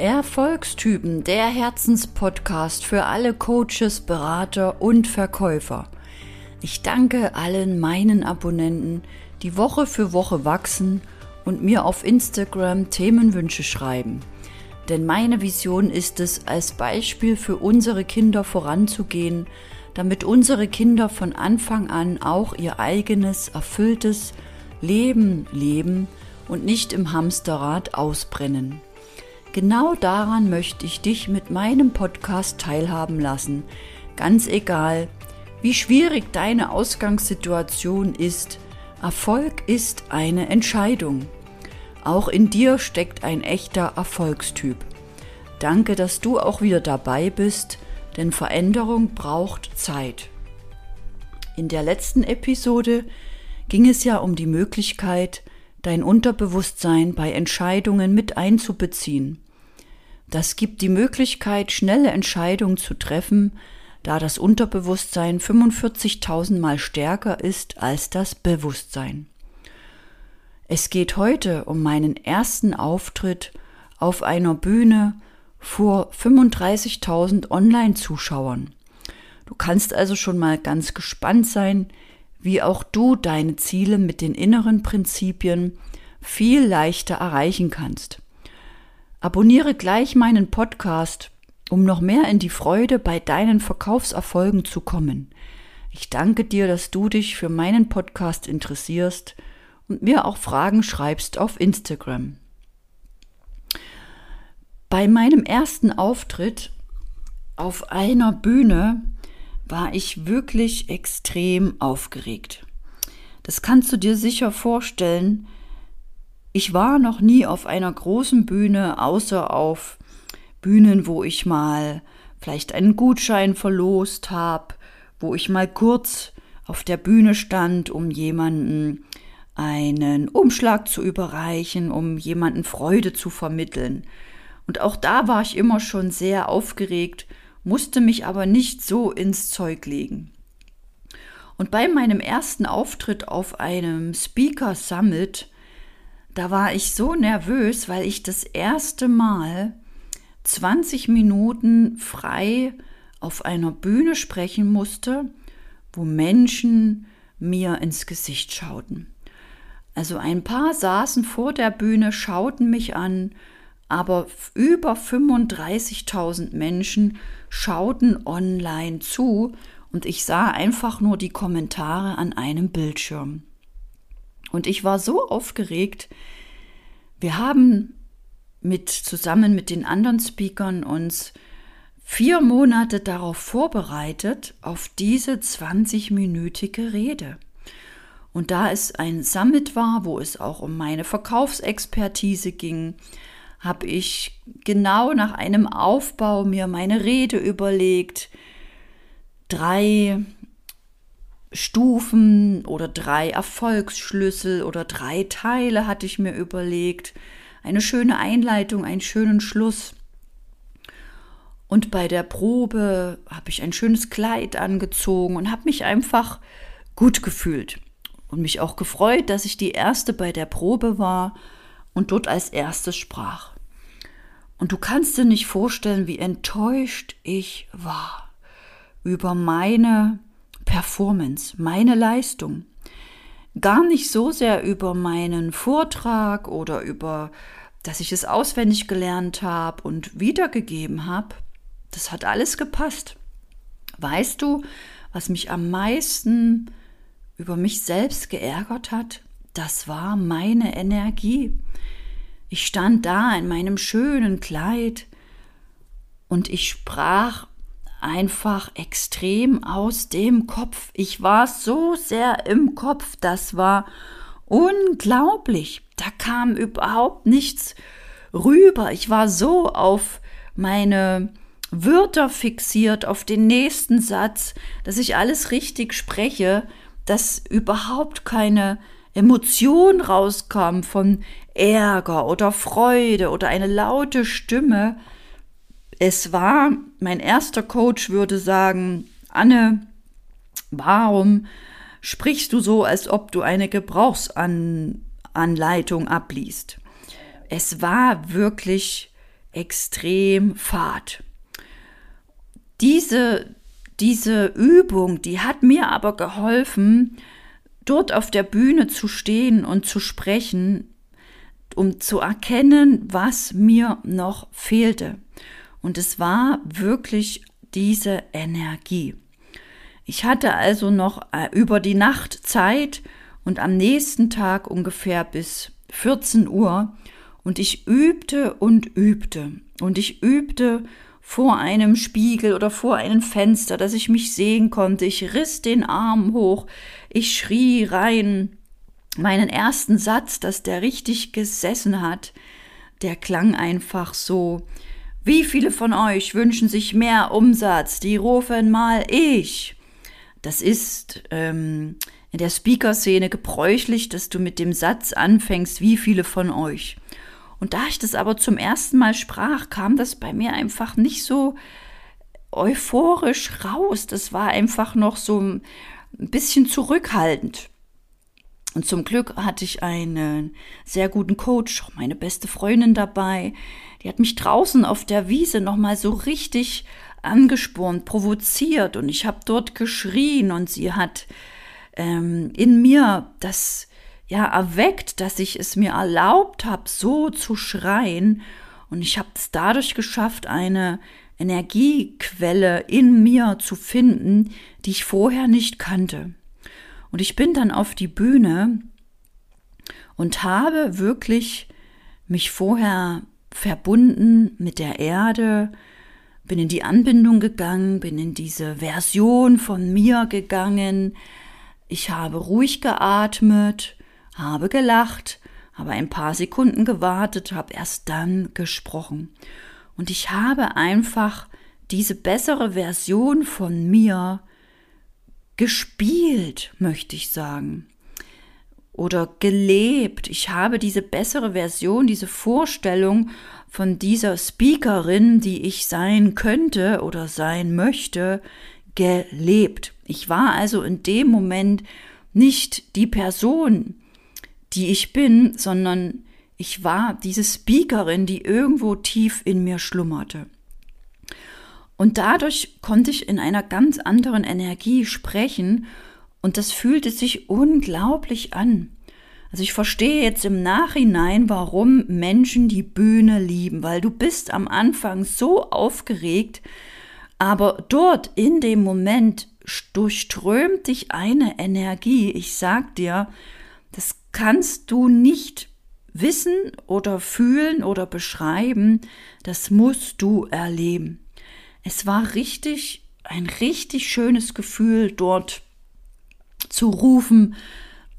Erfolgstypen, der Herzenspodcast für alle Coaches, Berater und Verkäufer. Ich danke allen meinen Abonnenten, die Woche für Woche wachsen und mir auf Instagram Themenwünsche schreiben. Denn meine Vision ist es, als Beispiel für unsere Kinder voranzugehen, damit unsere Kinder von Anfang an auch ihr eigenes, erfülltes Leben leben und nicht im Hamsterrad ausbrennen. Genau daran möchte ich dich mit meinem Podcast teilhaben lassen. Ganz egal, wie schwierig deine Ausgangssituation ist, Erfolg ist eine Entscheidung. Auch in dir steckt ein echter Erfolgstyp. Danke, dass du auch wieder dabei bist, denn Veränderung braucht Zeit. In der letzten Episode ging es ja um die Möglichkeit, dein Unterbewusstsein bei Entscheidungen mit einzubeziehen. Das gibt die Möglichkeit, schnelle Entscheidungen zu treffen, da das Unterbewusstsein 45.000 Mal stärker ist als das Bewusstsein. Es geht heute um meinen ersten Auftritt auf einer Bühne vor 35.000 Online-Zuschauern. Du kannst also schon mal ganz gespannt sein, wie auch du deine Ziele mit den inneren Prinzipien viel leichter erreichen kannst. Abonniere gleich meinen Podcast, um noch mehr in die Freude bei deinen Verkaufserfolgen zu kommen. Ich danke dir, dass du dich für meinen Podcast interessierst und mir auch Fragen schreibst auf Instagram. Bei meinem ersten Auftritt auf einer Bühne war ich wirklich extrem aufgeregt. Das kannst du dir sicher vorstellen. Ich war noch nie auf einer großen Bühne, außer auf Bühnen, wo ich mal vielleicht einen Gutschein verlost habe, wo ich mal kurz auf der Bühne stand, um jemanden einen Umschlag zu überreichen, um jemanden Freude zu vermitteln. Und auch da war ich immer schon sehr aufgeregt musste mich aber nicht so ins Zeug legen. Und bei meinem ersten Auftritt auf einem Speaker Summit, da war ich so nervös, weil ich das erste Mal 20 Minuten frei auf einer Bühne sprechen musste, wo Menschen mir ins Gesicht schauten. Also ein paar saßen vor der Bühne, schauten mich an aber über 35.000 Menschen schauten online zu und ich sah einfach nur die Kommentare an einem Bildschirm. Und ich war so aufgeregt. Wir haben mit zusammen mit den anderen Speakern uns vier Monate darauf vorbereitet, auf diese 20-minütige Rede. Und da es ein Summit war, wo es auch um meine Verkaufsexpertise ging, habe ich genau nach einem Aufbau mir meine Rede überlegt. Drei Stufen oder drei Erfolgsschlüssel oder drei Teile hatte ich mir überlegt. Eine schöne Einleitung, einen schönen Schluss. Und bei der Probe habe ich ein schönes Kleid angezogen und habe mich einfach gut gefühlt und mich auch gefreut, dass ich die erste bei der Probe war und dort als erstes sprach. Und du kannst dir nicht vorstellen, wie enttäuscht ich war über meine Performance, meine Leistung. Gar nicht so sehr über meinen Vortrag oder über, dass ich es auswendig gelernt habe und wiedergegeben habe. Das hat alles gepasst. Weißt du, was mich am meisten über mich selbst geärgert hat? Das war meine Energie. Ich stand da in meinem schönen Kleid und ich sprach einfach extrem aus dem Kopf. Ich war so sehr im Kopf, das war unglaublich. Da kam überhaupt nichts rüber. Ich war so auf meine Wörter fixiert, auf den nächsten Satz, dass ich alles richtig spreche, dass überhaupt keine Emotion rauskam von Ärger oder Freude oder eine laute Stimme. Es war, mein erster Coach würde sagen, Anne, warum sprichst du so, als ob du eine Gebrauchsanleitung abliest? Es war wirklich extrem fad. Diese, diese Übung, die hat mir aber geholfen, dort auf der Bühne zu stehen und zu sprechen, um zu erkennen, was mir noch fehlte. Und es war wirklich diese Energie. Ich hatte also noch äh, über die Nacht Zeit und am nächsten Tag ungefähr bis 14 Uhr und ich übte und übte und ich übte vor einem Spiegel oder vor einem Fenster, dass ich mich sehen konnte. Ich riss den Arm hoch, ich schrie rein. Meinen ersten Satz, dass der richtig gesessen hat, der klang einfach so. Wie viele von euch wünschen sich mehr Umsatz? Die rufen mal ich. Das ist ähm, in der Speaker-Szene gebräuchlich, dass du mit dem Satz anfängst, wie viele von euch. Und da ich das aber zum ersten Mal sprach, kam das bei mir einfach nicht so euphorisch raus. Das war einfach noch so ein bisschen zurückhaltend. Und zum Glück hatte ich einen sehr guten Coach, meine beste Freundin dabei. Die hat mich draußen auf der Wiese nochmal so richtig angespornt, provoziert und ich habe dort geschrien und sie hat ähm, in mir das ja erweckt, dass ich es mir erlaubt habe, so zu schreien. Und ich habe es dadurch geschafft, eine Energiequelle in mir zu finden, die ich vorher nicht kannte. Und ich bin dann auf die Bühne und habe wirklich mich vorher verbunden mit der Erde, bin in die Anbindung gegangen, bin in diese Version von mir gegangen. Ich habe ruhig geatmet habe gelacht, habe ein paar Sekunden gewartet, habe erst dann gesprochen. Und ich habe einfach diese bessere Version von mir gespielt, möchte ich sagen. Oder gelebt. Ich habe diese bessere Version, diese Vorstellung von dieser Speakerin, die ich sein könnte oder sein möchte, gelebt. Ich war also in dem Moment nicht die Person, die ich bin, sondern ich war diese Speakerin, die irgendwo tief in mir schlummerte. Und dadurch konnte ich in einer ganz anderen Energie sprechen und das fühlte sich unglaublich an. Also ich verstehe jetzt im Nachhinein, warum Menschen die Bühne lieben, weil du bist am Anfang so aufgeregt, aber dort in dem Moment durchströmt dich eine Energie. Ich sag dir, das kannst du nicht wissen oder fühlen oder beschreiben, das musst du erleben. Es war richtig, ein richtig schönes Gefühl, dort zu rufen,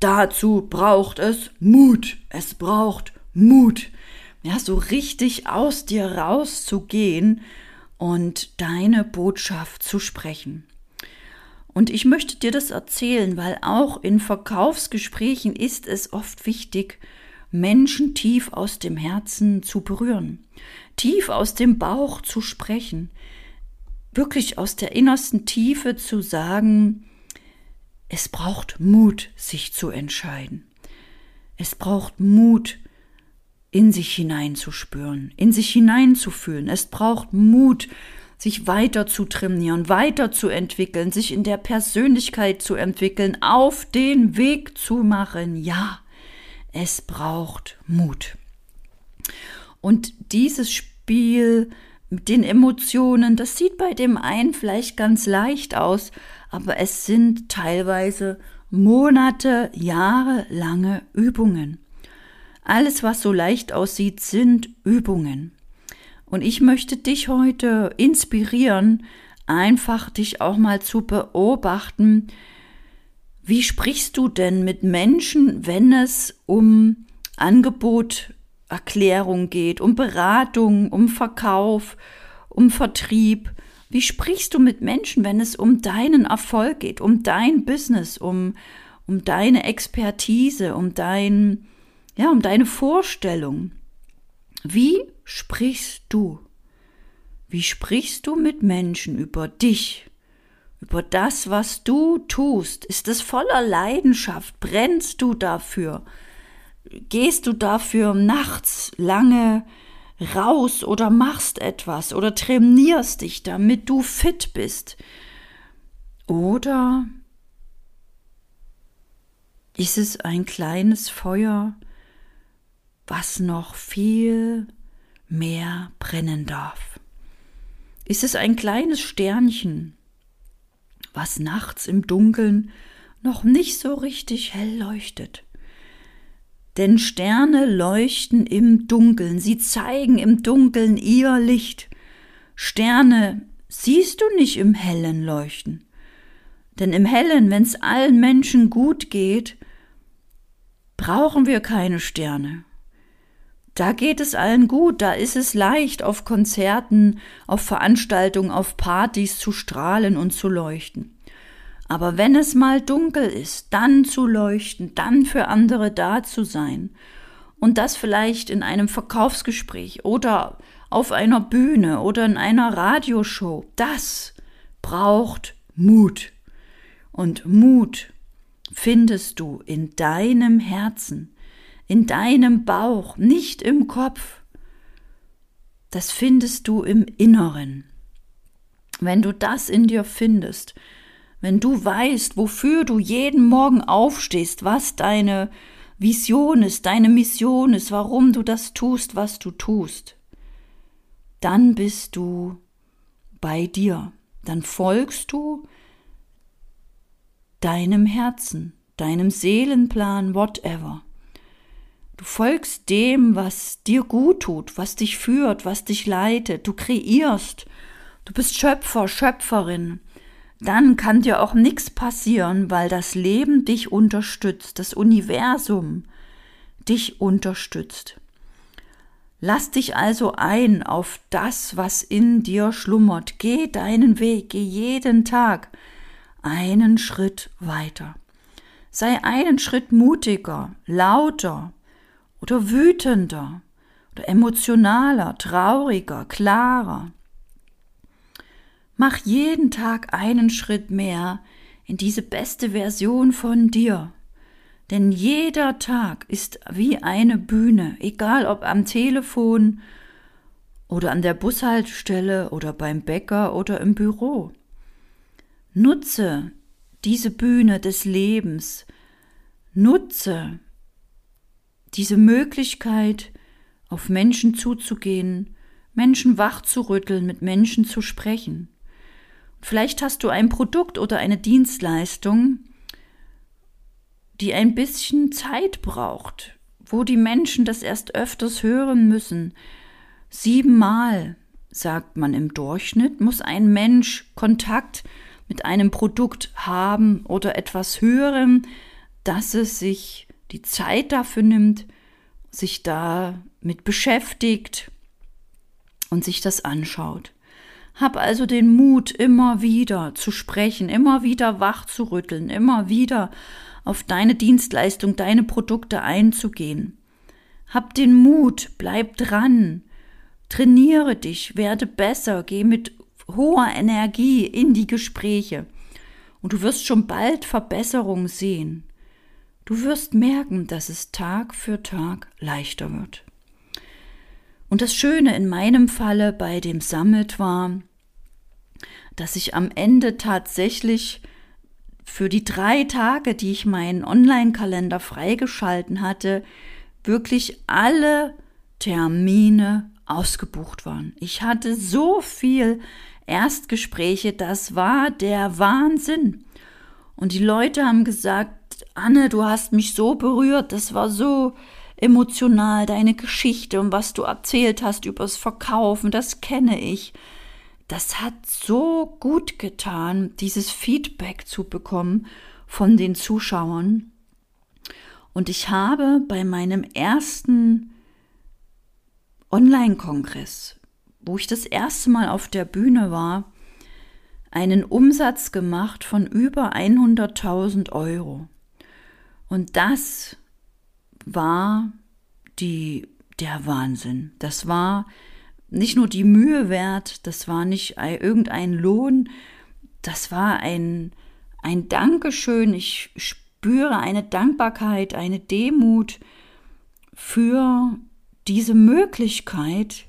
dazu braucht es Mut, es braucht Mut. Ja, so richtig aus dir rauszugehen und deine Botschaft zu sprechen. Und ich möchte dir das erzählen, weil auch in Verkaufsgesprächen ist es oft wichtig, Menschen tief aus dem Herzen zu berühren, tief aus dem Bauch zu sprechen, wirklich aus der innersten Tiefe zu sagen, es braucht Mut, sich zu entscheiden. Es braucht Mut, in sich hineinzuspüren, in sich hineinzufühlen. Es braucht Mut, sich weiter zu trainieren, weiter zu entwickeln, sich in der Persönlichkeit zu entwickeln, auf den Weg zu machen. Ja, es braucht Mut. Und dieses Spiel mit den Emotionen, das sieht bei dem einen vielleicht ganz leicht aus, aber es sind teilweise Monate, Jahre lange Übungen. Alles, was so leicht aussieht, sind Übungen. Und ich möchte dich heute inspirieren, einfach dich auch mal zu beobachten, wie sprichst du denn mit Menschen, wenn es um Angeboterklärung geht, um Beratung, um Verkauf, um Vertrieb? Wie sprichst du mit Menschen, wenn es um deinen Erfolg geht, um dein Business, um, um deine Expertise, um dein, ja, um deine Vorstellung? Wie sprichst du? Wie sprichst du mit Menschen über dich, über das, was du tust? Ist es voller Leidenschaft? Brennst du dafür? Gehst du dafür nachts lange raus oder machst etwas oder trainierst dich, damit du fit bist. Oder ist es ein kleines Feuer, was noch viel mehr brennen darf? Ist es ein kleines Sternchen, was nachts im Dunkeln noch nicht so richtig hell leuchtet? Denn Sterne leuchten im Dunkeln, sie zeigen im Dunkeln ihr Licht. Sterne siehst du nicht im hellen Leuchten. Denn im hellen, wenn's allen Menschen gut geht, brauchen wir keine Sterne. Da geht es allen gut, da ist es leicht, auf Konzerten, auf Veranstaltungen, auf Partys zu strahlen und zu leuchten. Aber wenn es mal dunkel ist, dann zu leuchten, dann für andere da zu sein und das vielleicht in einem Verkaufsgespräch oder auf einer Bühne oder in einer Radioshow, das braucht Mut. Und Mut findest du in deinem Herzen, in deinem Bauch, nicht im Kopf. Das findest du im Inneren. Wenn du das in dir findest, wenn du weißt, wofür du jeden Morgen aufstehst, was deine Vision ist, deine Mission ist, warum du das tust, was du tust, dann bist du bei dir. Dann folgst du deinem Herzen, deinem Seelenplan, whatever. Du folgst dem, was dir gut tut, was dich führt, was dich leitet. Du kreierst. Du bist Schöpfer, Schöpferin dann kann dir auch nichts passieren, weil das Leben dich unterstützt, das Universum dich unterstützt. Lass dich also ein auf das, was in dir schlummert. Geh deinen Weg, geh jeden Tag einen Schritt weiter. Sei einen Schritt mutiger, lauter oder wütender oder emotionaler, trauriger, klarer. Mach jeden Tag einen Schritt mehr in diese beste Version von dir. Denn jeder Tag ist wie eine Bühne, egal ob am Telefon oder an der Bushaltestelle oder beim Bäcker oder im Büro. Nutze diese Bühne des Lebens, nutze diese Möglichkeit, auf Menschen zuzugehen, Menschen wachzurütteln, mit Menschen zu sprechen. Vielleicht hast du ein Produkt oder eine Dienstleistung, die ein bisschen Zeit braucht, wo die Menschen das erst öfters hören müssen. Siebenmal, sagt man im Durchschnitt, muss ein Mensch Kontakt mit einem Produkt haben oder etwas hören, dass es sich die Zeit dafür nimmt, sich damit beschäftigt und sich das anschaut. Hab also den Mut, immer wieder zu sprechen, immer wieder wach zu rütteln, immer wieder auf deine Dienstleistung, deine Produkte einzugehen. Hab den Mut, bleib dran, trainiere dich, werde besser, geh mit hoher Energie in die Gespräche. Und du wirst schon bald Verbesserung sehen. Du wirst merken, dass es Tag für Tag leichter wird. Und das Schöne in meinem Falle bei dem Summit war, dass ich am Ende tatsächlich für die drei Tage, die ich meinen Online-Kalender freigeschalten hatte, wirklich alle Termine ausgebucht waren. Ich hatte so viel Erstgespräche, das war der Wahnsinn. Und die Leute haben gesagt, Anne, du hast mich so berührt, das war so emotional, deine Geschichte und was du erzählt hast übers Verkaufen, das kenne ich. Das hat so gut getan, dieses Feedback zu bekommen von den Zuschauern. Und ich habe bei meinem ersten Online-Kongress, wo ich das erste Mal auf der Bühne war, einen Umsatz gemacht von über 100.000 Euro. Und das war die, der Wahnsinn. Das war nicht nur die Mühe wert, das war nicht irgendein Lohn, das war ein, ein Dankeschön. Ich spüre eine Dankbarkeit, eine Demut für diese Möglichkeit,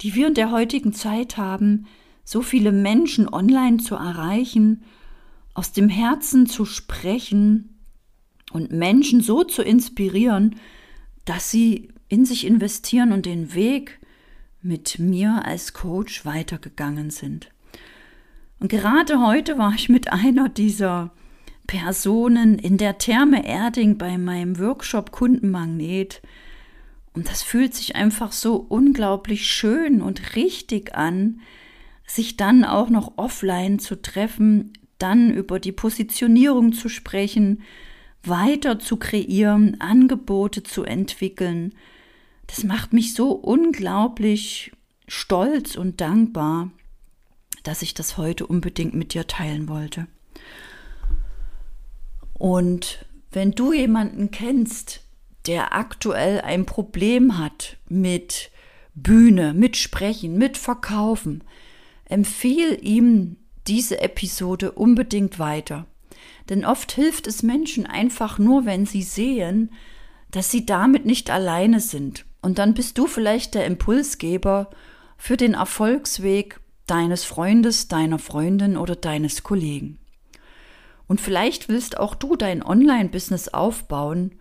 die wir in der heutigen Zeit haben, so viele Menschen online zu erreichen, aus dem Herzen zu sprechen und Menschen so zu inspirieren, dass sie in sich investieren und den Weg mit mir als Coach weitergegangen sind. Und gerade heute war ich mit einer dieser Personen in der Therme Erding bei meinem Workshop Kundenmagnet. Und das fühlt sich einfach so unglaublich schön und richtig an, sich dann auch noch offline zu treffen, dann über die Positionierung zu sprechen, weiter zu kreieren, Angebote zu entwickeln. Das macht mich so unglaublich stolz und dankbar, dass ich das heute unbedingt mit dir teilen wollte. Und wenn du jemanden kennst, der aktuell ein Problem hat mit Bühne, mit Sprechen, mit Verkaufen, empfehle ihm diese Episode unbedingt weiter. Denn oft hilft es Menschen einfach nur, wenn sie sehen, dass sie damit nicht alleine sind. Und dann bist du vielleicht der Impulsgeber für den Erfolgsweg deines Freundes, deiner Freundin oder deines Kollegen. Und vielleicht willst auch du dein Online-Business aufbauen,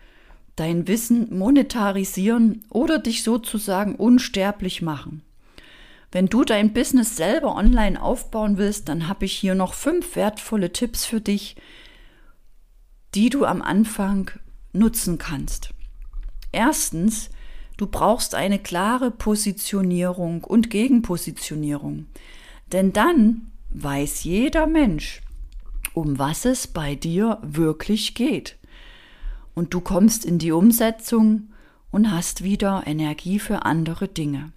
dein Wissen monetarisieren oder dich sozusagen unsterblich machen. Wenn du dein Business selber online aufbauen willst, dann habe ich hier noch fünf wertvolle Tipps für dich, die du am Anfang nutzen kannst. Erstens, du brauchst eine klare Positionierung und Gegenpositionierung. Denn dann weiß jeder Mensch, um was es bei dir wirklich geht. Und du kommst in die Umsetzung und hast wieder Energie für andere Dinge.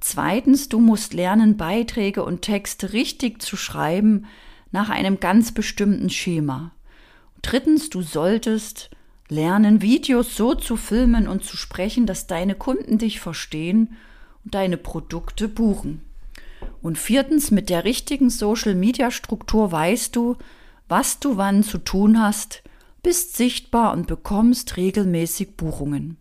Zweitens, du musst lernen, Beiträge und Texte richtig zu schreiben nach einem ganz bestimmten Schema. Drittens, du solltest lernen, Videos so zu filmen und zu sprechen, dass deine Kunden dich verstehen und deine Produkte buchen. Und viertens, mit der richtigen Social-Media-Struktur weißt du, was du wann zu tun hast, bist sichtbar und bekommst regelmäßig Buchungen.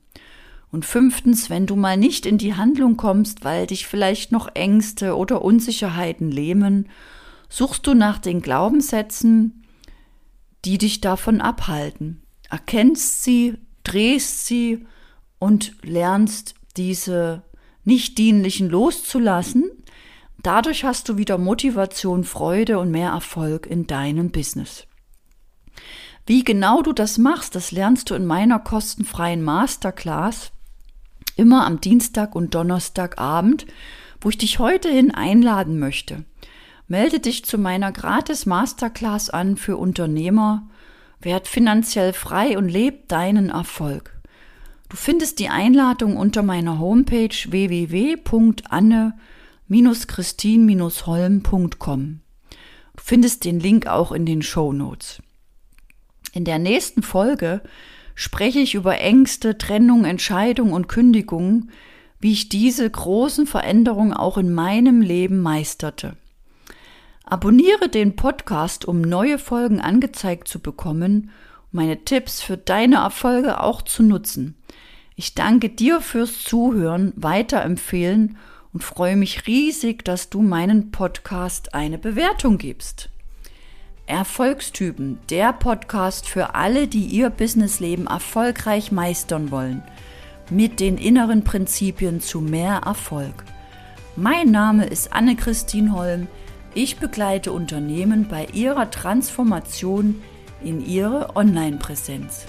Und fünftens, wenn du mal nicht in die Handlung kommst, weil dich vielleicht noch Ängste oder Unsicherheiten lähmen, suchst du nach den Glaubenssätzen, die dich davon abhalten, erkennst sie, drehst sie und lernst diese nicht dienlichen loszulassen Dadurch hast du wieder Motivation, Freude und mehr Erfolg in deinem Business. Wie genau du das machst, das lernst du in meiner kostenfreien Masterclass immer am Dienstag und Donnerstagabend, wo ich dich heute hin einladen möchte. Melde dich zu meiner gratis Masterclass an für Unternehmer, werd finanziell frei und leb deinen Erfolg. Du findest die Einladung unter meiner Homepage www.anne.com christin-holm.com. Du findest den Link auch in den Show Notes. In der nächsten Folge spreche ich über Ängste, Trennung, Entscheidung und Kündigung, wie ich diese großen Veränderungen auch in meinem Leben meisterte. Abonniere den Podcast, um neue Folgen angezeigt zu bekommen, um meine Tipps für deine Erfolge auch zu nutzen. Ich danke dir fürs Zuhören, weiterempfehlen und freue mich riesig, dass du meinen Podcast eine Bewertung gibst. Erfolgstypen, der Podcast für alle, die ihr Businessleben erfolgreich meistern wollen, mit den inneren Prinzipien zu mehr Erfolg. Mein Name ist Anne-Christine Holm. Ich begleite Unternehmen bei ihrer Transformation in ihre Online-Präsenz.